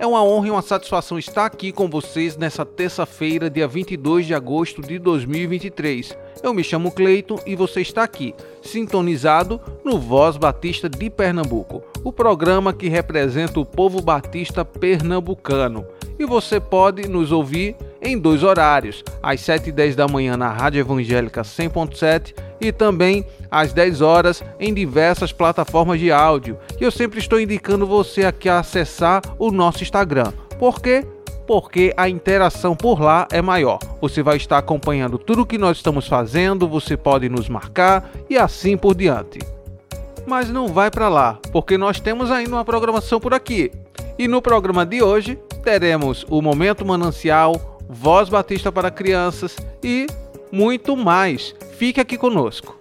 É uma honra e uma satisfação estar aqui com vocês nessa terça-feira, dia 22 de agosto de 2023. Eu me chamo Cleiton e você está aqui, sintonizado no Voz Batista de Pernambuco, o programa que representa o povo batista pernambucano. E você pode nos ouvir em dois horários, às 7 e 10 da manhã na Rádio Evangélica 100.7 e também às 10 horas em diversas plataformas de áudio. E eu sempre estou indicando você aqui a acessar o nosso Instagram. Por quê? Porque a interação por lá é maior. Você vai estar acompanhando tudo o que nós estamos fazendo, você pode nos marcar e assim por diante. Mas não vai para lá, porque nós temos ainda uma programação por aqui. E no programa de hoje teremos o Momento Manancial, Voz Batista para Crianças e muito mais. Fique aqui conosco.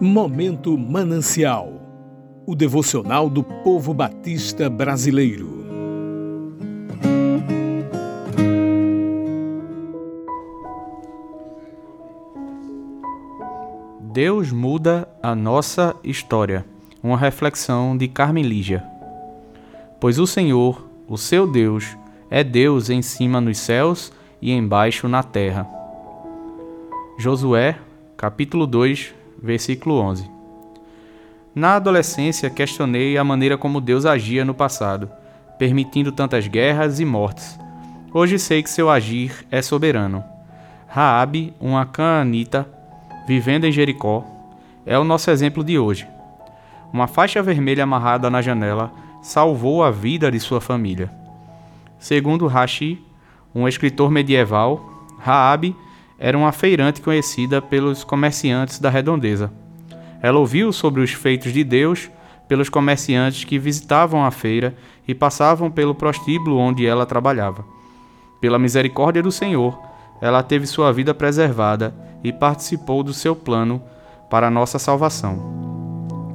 Momento Manancial o devocional do povo batista brasileiro. Deus muda a nossa história. Uma reflexão de Carmen Lígia. Pois o Senhor, o seu Deus, é Deus em cima nos céus e embaixo na terra. Josué, capítulo 2, versículo 11. Na adolescência, questionei a maneira como Deus agia no passado, permitindo tantas guerras e mortes. Hoje sei que seu agir é soberano. Raabe, uma cananita, vivendo em Jericó, é o nosso exemplo de hoje. Uma faixa vermelha amarrada na janela salvou a vida de sua família. Segundo Rashi, um escritor medieval, Raabe era uma feirante conhecida pelos comerciantes da redondeza. Ela ouviu sobre os feitos de Deus pelos comerciantes que visitavam a feira e passavam pelo prostíbulo onde ela trabalhava. Pela misericórdia do Senhor, ela teve sua vida preservada e participou do seu plano para a nossa salvação.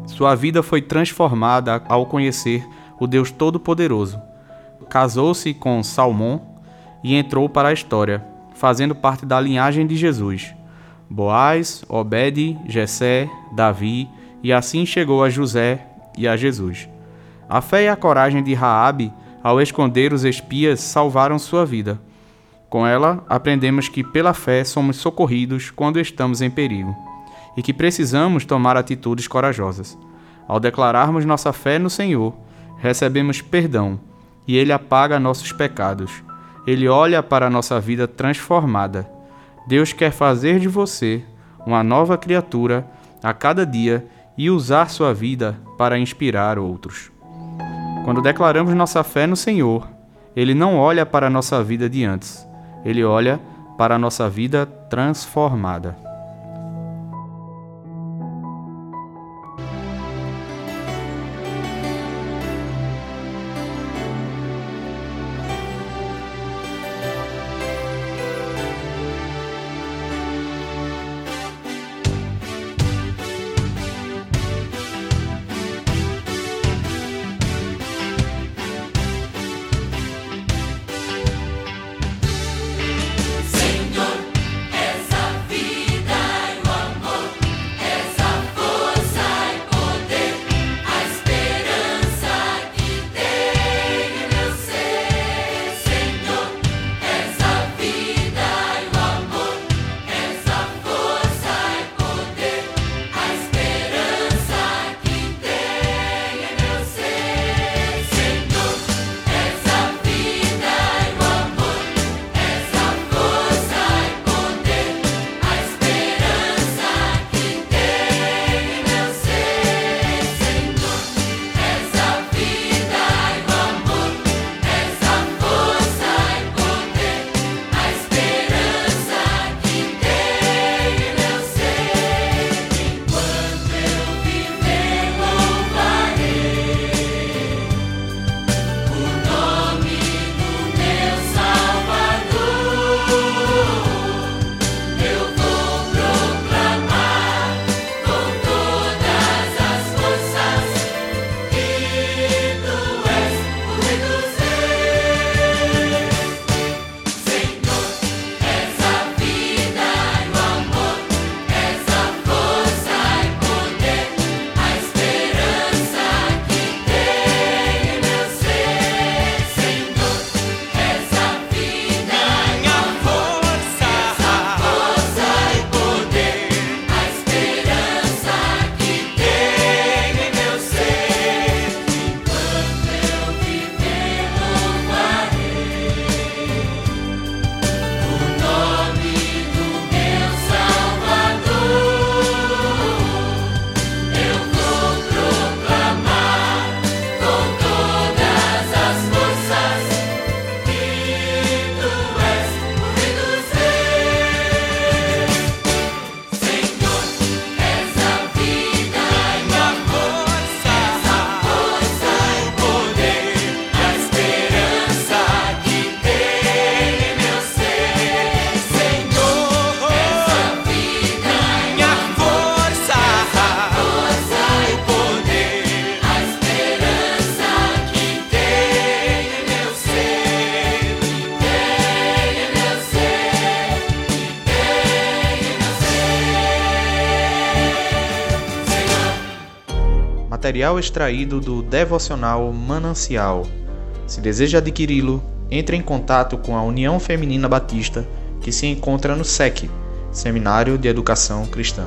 Sua vida foi transformada ao conhecer o Deus Todo-Poderoso. Casou-se com Salmão e entrou para a história, fazendo parte da linhagem de Jesus. Boaz, Obed, Jessé, Davi, e assim chegou a José e a Jesus. A fé e a coragem de Raabe ao esconder os espias salvaram sua vida. Com ela, aprendemos que pela fé somos socorridos quando estamos em perigo e que precisamos tomar atitudes corajosas. Ao declararmos nossa fé no Senhor, recebemos perdão e Ele apaga nossos pecados. Ele olha para a nossa vida transformada. Deus quer fazer de você uma nova criatura a cada dia e usar sua vida para inspirar outros. Quando declaramos nossa fé no Senhor, Ele não olha para a nossa vida de antes, Ele olha para a nossa vida transformada. Material extraído do devocional Manancial. Se deseja adquiri-lo, entre em contato com a União Feminina Batista, que se encontra no SEC, Seminário de Educação Cristã.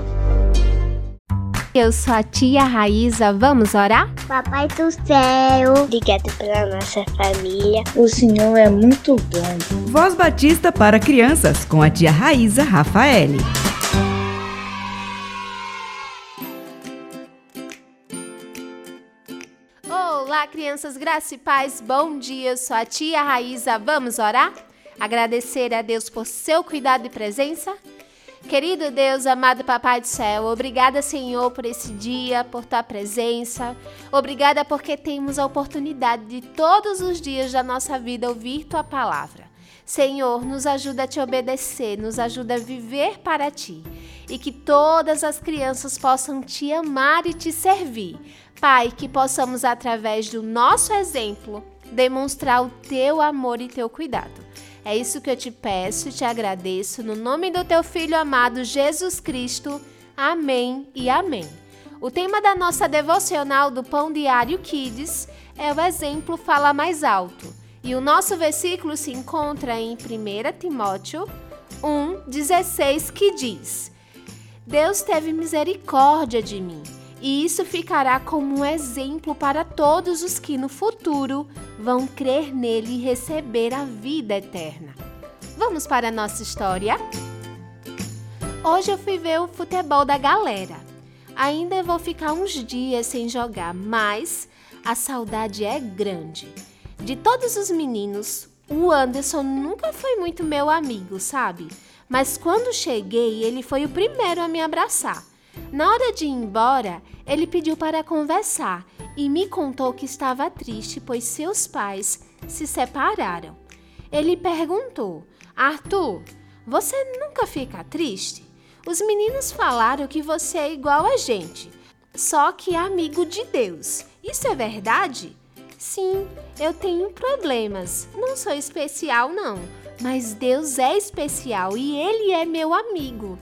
Eu sou a tia Raíza, vamos orar? Papai do céu, obrigado pela nossa família. O Senhor é muito bom. Voz Batista para crianças com a tia Raíza Rafaele. Olá, crianças, graça e paz, bom dia. Eu sou a tia Raíza, vamos orar? Agradecer a Deus por seu cuidado e presença? Querido Deus, amado Papai do Céu, obrigada, Senhor, por esse dia, por tua presença. Obrigada porque temos a oportunidade de todos os dias da nossa vida ouvir tua palavra. Senhor, nos ajuda a te obedecer, nos ajuda a viver para ti e que todas as crianças possam te amar e te servir. Pai, que possamos, através do nosso exemplo, demonstrar o teu amor e teu cuidado. É isso que eu te peço e te agradeço no nome do teu filho amado Jesus Cristo. Amém e amém. O tema da nossa devocional do Pão Diário Kids é o exemplo fala mais alto. E o nosso versículo se encontra em 1 Timóteo 1,16 que diz: Deus teve misericórdia de mim e isso ficará como um exemplo para todos os que no futuro vão crer nele e receber a vida eterna. Vamos para a nossa história? Hoje eu fui ver o futebol da galera. Ainda vou ficar uns dias sem jogar, mas a saudade é grande. De todos os meninos, o Anderson nunca foi muito meu amigo, sabe? Mas quando cheguei, ele foi o primeiro a me abraçar. Na hora de ir embora, ele pediu para conversar e me contou que estava triste, pois seus pais se separaram. Ele perguntou: Arthur, você nunca fica triste? Os meninos falaram que você é igual a gente, só que é amigo de Deus. Isso é verdade? Sim, eu tenho problemas. Não sou especial, não. Mas Deus é especial e Ele é meu amigo.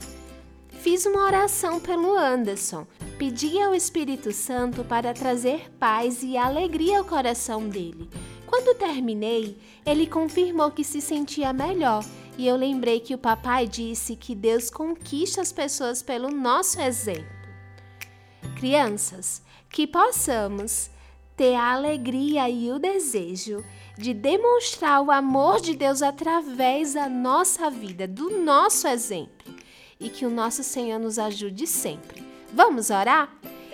Fiz uma oração pelo Anderson. Pedi ao Espírito Santo para trazer paz e alegria ao coração dele. Quando terminei, ele confirmou que se sentia melhor e eu lembrei que o papai disse que Deus conquista as pessoas pelo nosso exemplo. Crianças, que possamos ter a alegria e o desejo de demonstrar o amor de Deus através da nossa vida, do nosso exemplo e que o nosso Senhor nos ajude sempre. Vamos orar?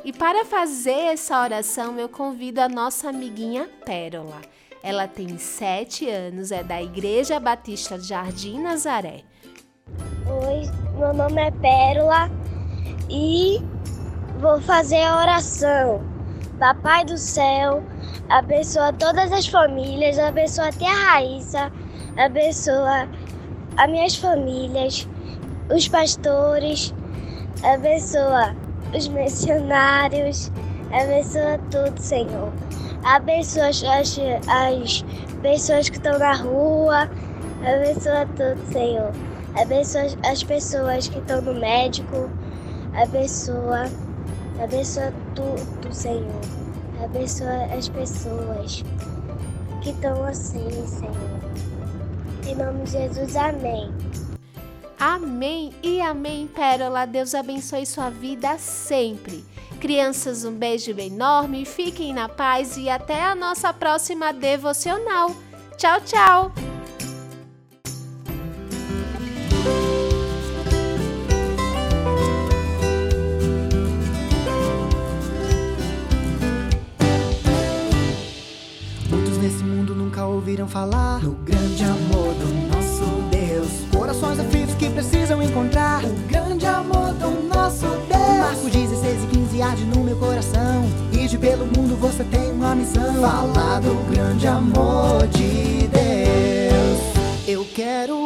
E para fazer essa oração, eu convido a nossa amiguinha Pérola. Ela tem sete anos, é da Igreja Batista Jardim Nazaré. Oi, meu nome é Pérola e vou fazer a oração. Papai do céu, abençoa todas as famílias, abençoa até a Raíssa, abençoa as minhas famílias, os pastores, abençoa os missionários, abençoa tudo, Senhor. Abençoa as, as, as pessoas que estão na rua, abençoa tudo, Senhor. Abençoa as pessoas que estão no médico, abençoa, abençoa tudo, Senhor. Abençoa as pessoas que estão assim, Senhor. Em nome de Jesus, amém. Amém e amém, Pérola. Deus abençoe sua vida sempre. Crianças, um beijo bem enorme, fiquem na paz e até a nossa próxima devocional. Tchau, tchau! Ouviram falar no grande amor do nosso Deus. Corações aflitos que precisam encontrar o grande amor do nosso Deus. Marcos 16 e 15 arde no meu coração. E de pelo mundo você tem uma missão. Falar do grande amor de Deus. Eu quero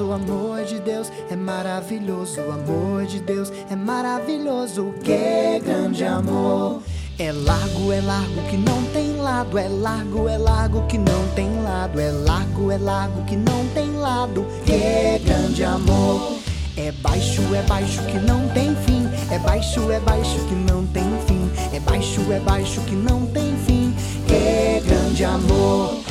o amor de Deus é maravilhoso, o amor de Deus é maravilhoso. Que grande amor! É largo, é largo que não tem lado, é largo, é largo que não tem lado, é largo, é largo que não tem lado. Que grande amor! É baixo, é baixo que não tem fim, é baixo, é baixo que não tem fim, é baixo, é baixo que não tem fim. Que grande amor!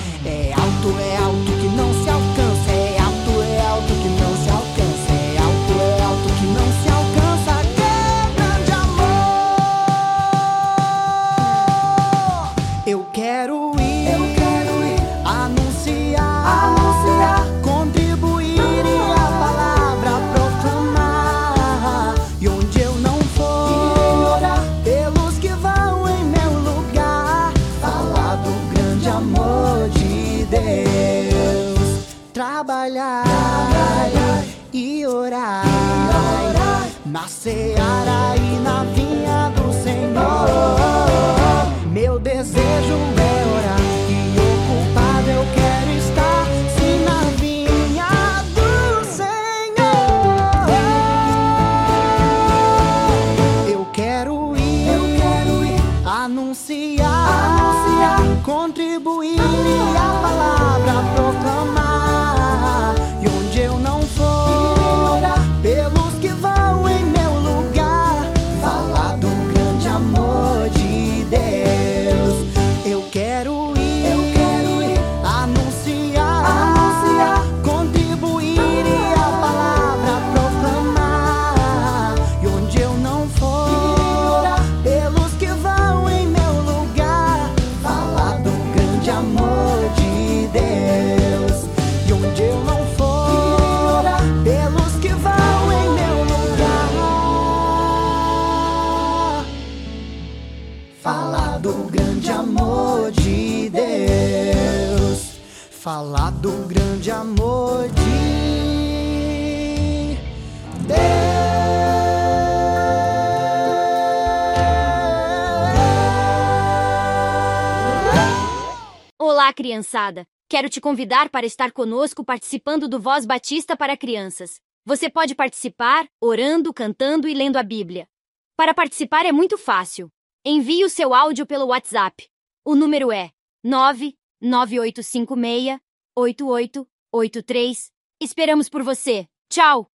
Criançada! Quero te convidar para estar conosco participando do Voz Batista para Crianças. Você pode participar orando, cantando e lendo a Bíblia. Para participar é muito fácil. Envie o seu áudio pelo WhatsApp. O número é 99856 8883. Esperamos por você. Tchau!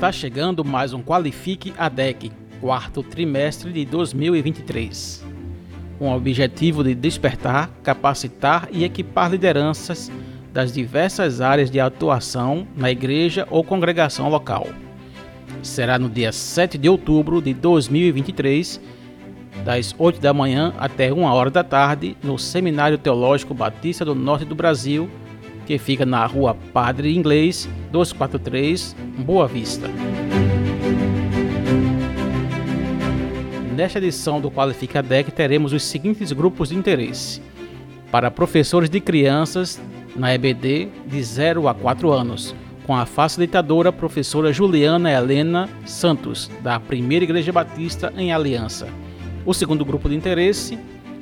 Está chegando mais um Qualifique ADEC, quarto trimestre de 2023. Com o objetivo de despertar, capacitar e equipar lideranças das diversas áreas de atuação na igreja ou congregação local. Será no dia 7 de outubro de 2023, das 8 da manhã até 1 hora da tarde, no Seminário Teológico Batista do Norte do Brasil, que fica na rua Padre Inglês, 243, Boa Vista. Nesta edição do Qualifica DEC teremos os seguintes grupos de interesse. Para professores de crianças na EBD de 0 a 4 anos, com a facilitadora professora Juliana Helena Santos, da Primeira Igreja Batista em Aliança. O segundo grupo de interesse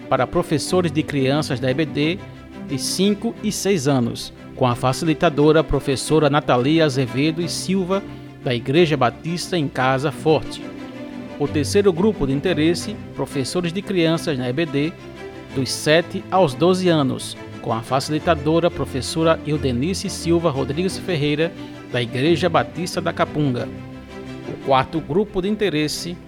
para professores de crianças da EBD de 5 e 6 anos, com a facilitadora professora Natalia Azevedo e Silva, da Igreja Batista em Casa Forte. O terceiro grupo de interesse, professores de crianças na EBD, dos 7 aos 12 anos, com a facilitadora professora Eudenice Silva Rodrigues Ferreira, da Igreja Batista da Capunga. O quarto grupo de interesse,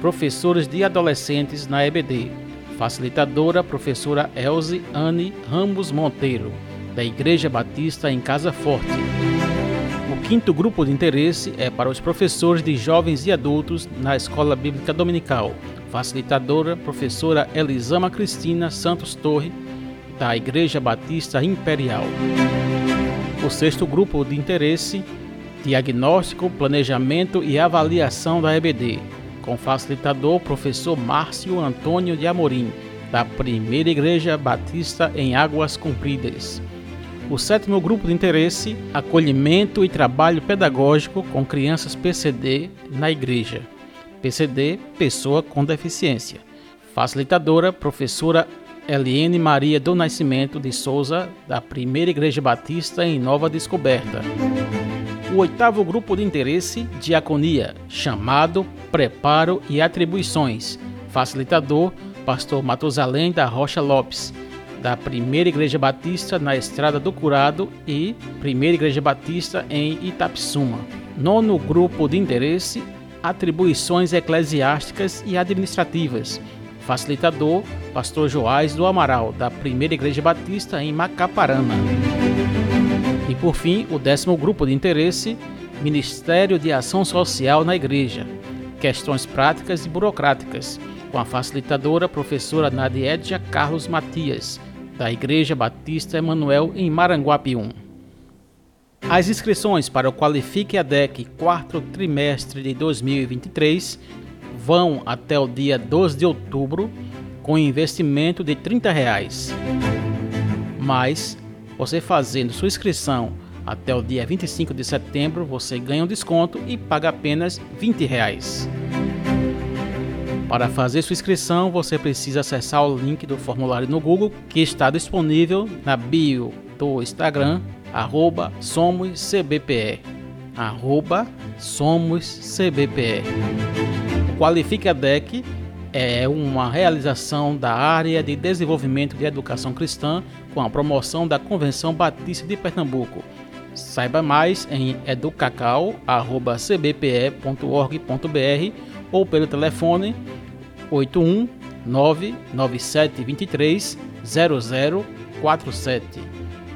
professores de adolescentes na EBD, facilitadora professora Elze Anne Ramos Monteiro, da Igreja Batista em Casa Forte. O quinto grupo de interesse é para os professores de jovens e adultos na Escola Bíblica Dominical, facilitadora professora Elisama Cristina Santos Torre, da Igreja Batista Imperial. O sexto grupo de interesse, diagnóstico, planejamento e avaliação da EBD, com facilitador professor Márcio Antônio de Amorim, da Primeira Igreja Batista em Águas Compridas. O sétimo grupo de interesse, acolhimento e trabalho pedagógico com crianças PCD na igreja. PCD, pessoa com deficiência. Facilitadora, professora Eliane Maria do Nascimento de Souza, da Primeira Igreja Batista em Nova Descoberta. O oitavo grupo de interesse, Diaconia, chamado Preparo e Atribuições. Facilitador, Pastor Matusalém da Rocha Lopes, da Primeira Igreja Batista na Estrada do Curado e Primeira Igreja Batista em Itapsuma. Nono grupo de interesse, Atribuições Eclesiásticas e Administrativas. Facilitador, Pastor Joás do Amaral, da Primeira Igreja Batista em Macaparana. E por fim, o décimo grupo de interesse, Ministério de Ação Social na Igreja. Questões práticas e burocráticas, com a facilitadora professora Nadiedja Carlos Matias, da Igreja Batista Emanuel em Maranguape 1. As inscrições para o Qualifique ADEC quarto trimestre de 2023 vão até o dia 12 de outubro com investimento de 30 reais. Mas você fazendo sua inscrição até o dia 25 de setembro, você ganha um desconto e paga apenas 20 reais. Para fazer sua inscrição, você precisa acessar o link do formulário no Google que está disponível na bio do Instagram, arroba SomosCBPE. Arroba SomosCBPE. Qualifica DEC é uma realização da área de desenvolvimento de educação cristã com a promoção da Convenção Batista de Pernambuco. Saiba mais em educacau.cbpe.org.br ou pelo telefone 81 99723 0047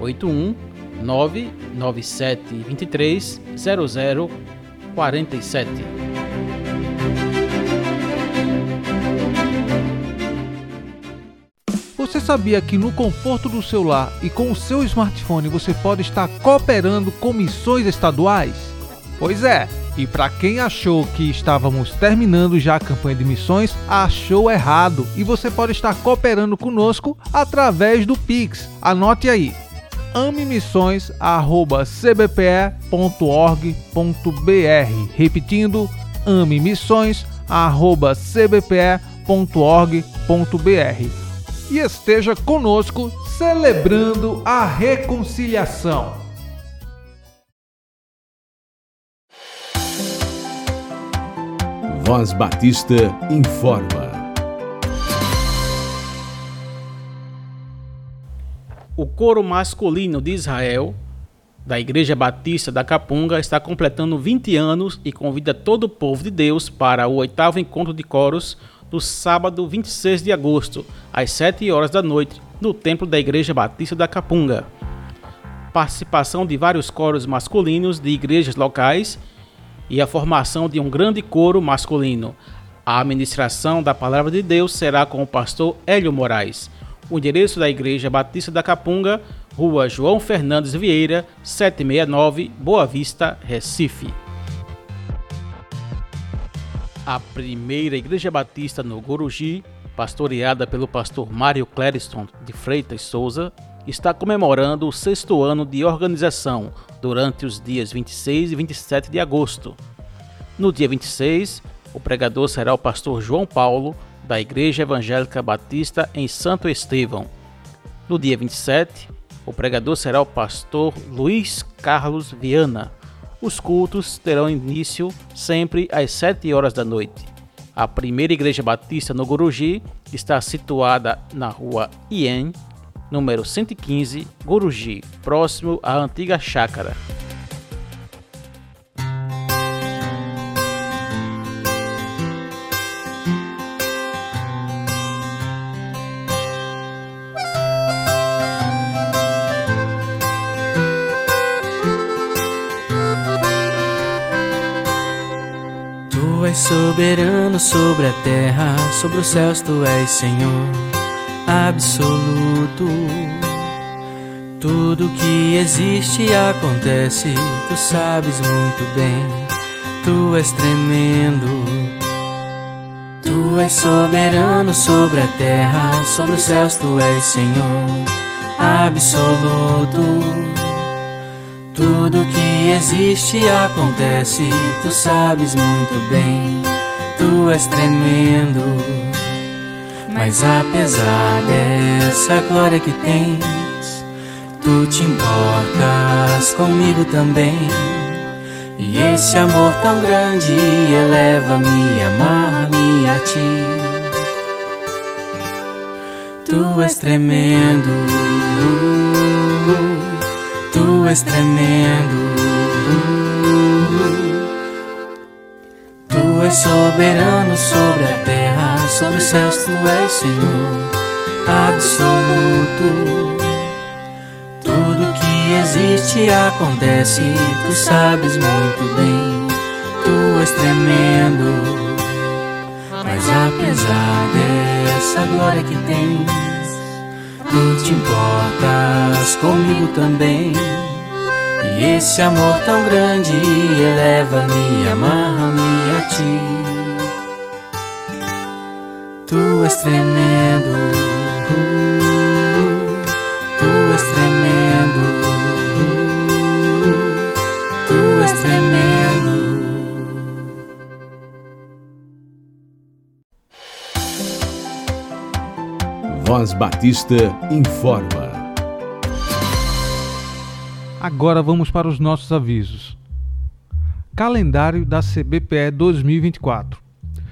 81 99723 0047 Você sabia que no conforto do seu lar e com o seu smartphone você pode estar cooperando com missões estaduais? Pois é, e para quem achou que estávamos terminando já a campanha de missões, achou errado e você pode estar cooperando conosco através do Pix. Anote aí: amemissões@cbpe.org.br. Repetindo: amemissões@cbpe.org.br. E esteja conosco celebrando a reconciliação. Voz Batista informa. O coro masculino de Israel, da Igreja Batista da Capunga, está completando 20 anos e convida todo o povo de Deus para o oitavo encontro de coros no sábado 26 de agosto, às 7 horas da noite, no templo da Igreja Batista da Capunga. Participação de vários coros masculinos de igrejas locais e a formação de um grande coro masculino. A administração da Palavra de Deus será com o pastor Hélio Moraes. O endereço da Igreja Batista da Capunga, Rua João Fernandes Vieira, 769, Boa Vista, Recife. A primeira Igreja Batista no Guruji, pastoreada pelo pastor Mário Clériston de Freitas Souza, está comemorando o sexto ano de organização durante os dias 26 e 27 de agosto. No dia 26, o pregador será o pastor João Paulo, da Igreja Evangélica Batista em Santo Estevão. No dia 27, o pregador será o pastor Luiz Carlos Viana. Os cultos terão início sempre às 7 horas da noite. A primeira igreja batista no Guruji está situada na rua Ien, número 115, Guruji, próximo à antiga chácara. Tu és soberano sobre a terra, sobre os céus tu és Senhor absoluto. Tudo que existe acontece, tu sabes muito bem, tu és tremendo. Tu és soberano sobre a terra, sobre os céus tu és Senhor absoluto. Tudo que existe acontece, tu sabes muito bem, tu és tremendo. Mas apesar dessa glória que tens, tu te importas comigo também. E esse amor tão grande eleva-me, amar-me a ti. Tu és tremendo, tu és tremendo. És soberano sobre a terra, sobre os céus, tu és Senhor absoluto. Tudo que existe acontece, tu sabes muito bem, tu és tremendo. Mas apesar dessa glória que tens, tu te importas comigo também. E esse amor tão grande eleva-me, amarra-me a ti. Tu és tremendo, tu és tremendo, tu és tremendo. Voz Batista informa. Agora vamos para os nossos avisos. Calendário da CBPE 2024.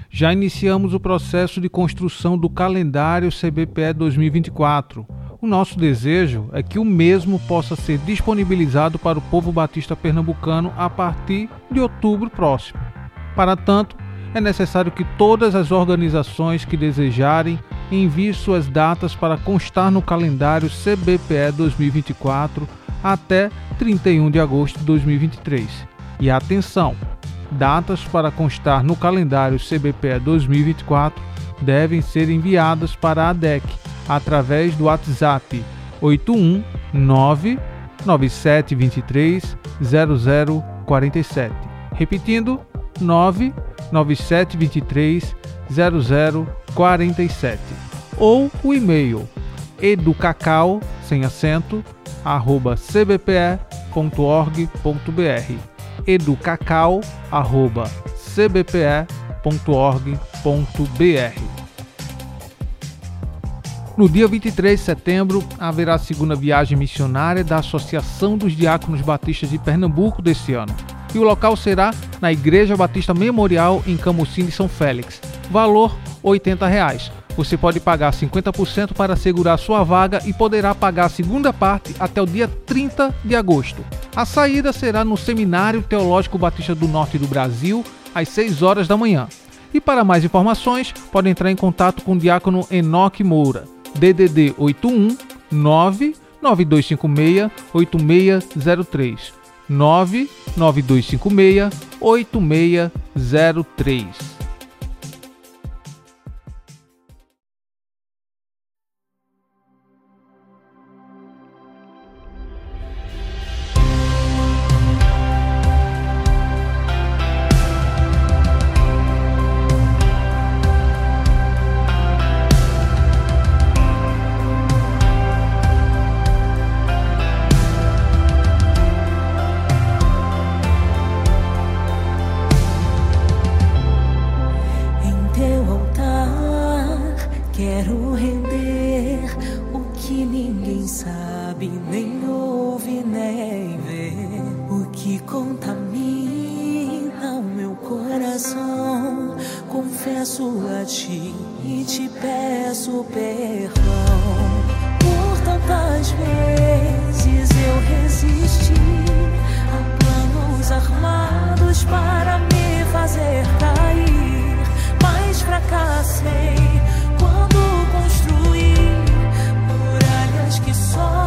Já iniciamos o processo de construção do calendário CBPE 2024. O nosso desejo é que o mesmo possa ser disponibilizado para o povo batista pernambucano a partir de outubro próximo. Para tanto, é necessário que todas as organizações que desejarem enviem suas datas para constar no calendário CBPE 2024 até 31 de agosto de 2023. E atenção! Datas para constar no calendário CBPE 2024 devem ser enviadas para a ADEC através do WhatsApp 819 9723 0047. Repetindo, 99723 0047. Ou o e-mail educacau sem acento arroba cbpe.org.br educacau arroba cbpe.org.br No dia 23 de setembro haverá a segunda viagem missionária da Associação dos Diáconos Batistas de Pernambuco desse ano. E o local será na Igreja Batista Memorial em Camusim São Félix. Valor 80 reais. Você pode pagar 50% para assegurar sua vaga e poderá pagar a segunda parte até o dia 30 de agosto. A saída será no Seminário Teológico Batista do Norte do Brasil, às 6 horas da manhã. E para mais informações, pode entrar em contato com o diácono Enoque Moura, DDD 81 99256 8603 99256 8603 ninguém sabe, nem ouve, nem vê. O que contamina o meu coração. Confesso a ti e te peço perdão. Por tantas vezes eu resisti a planos armados para me fazer cair mas fracassei quando que só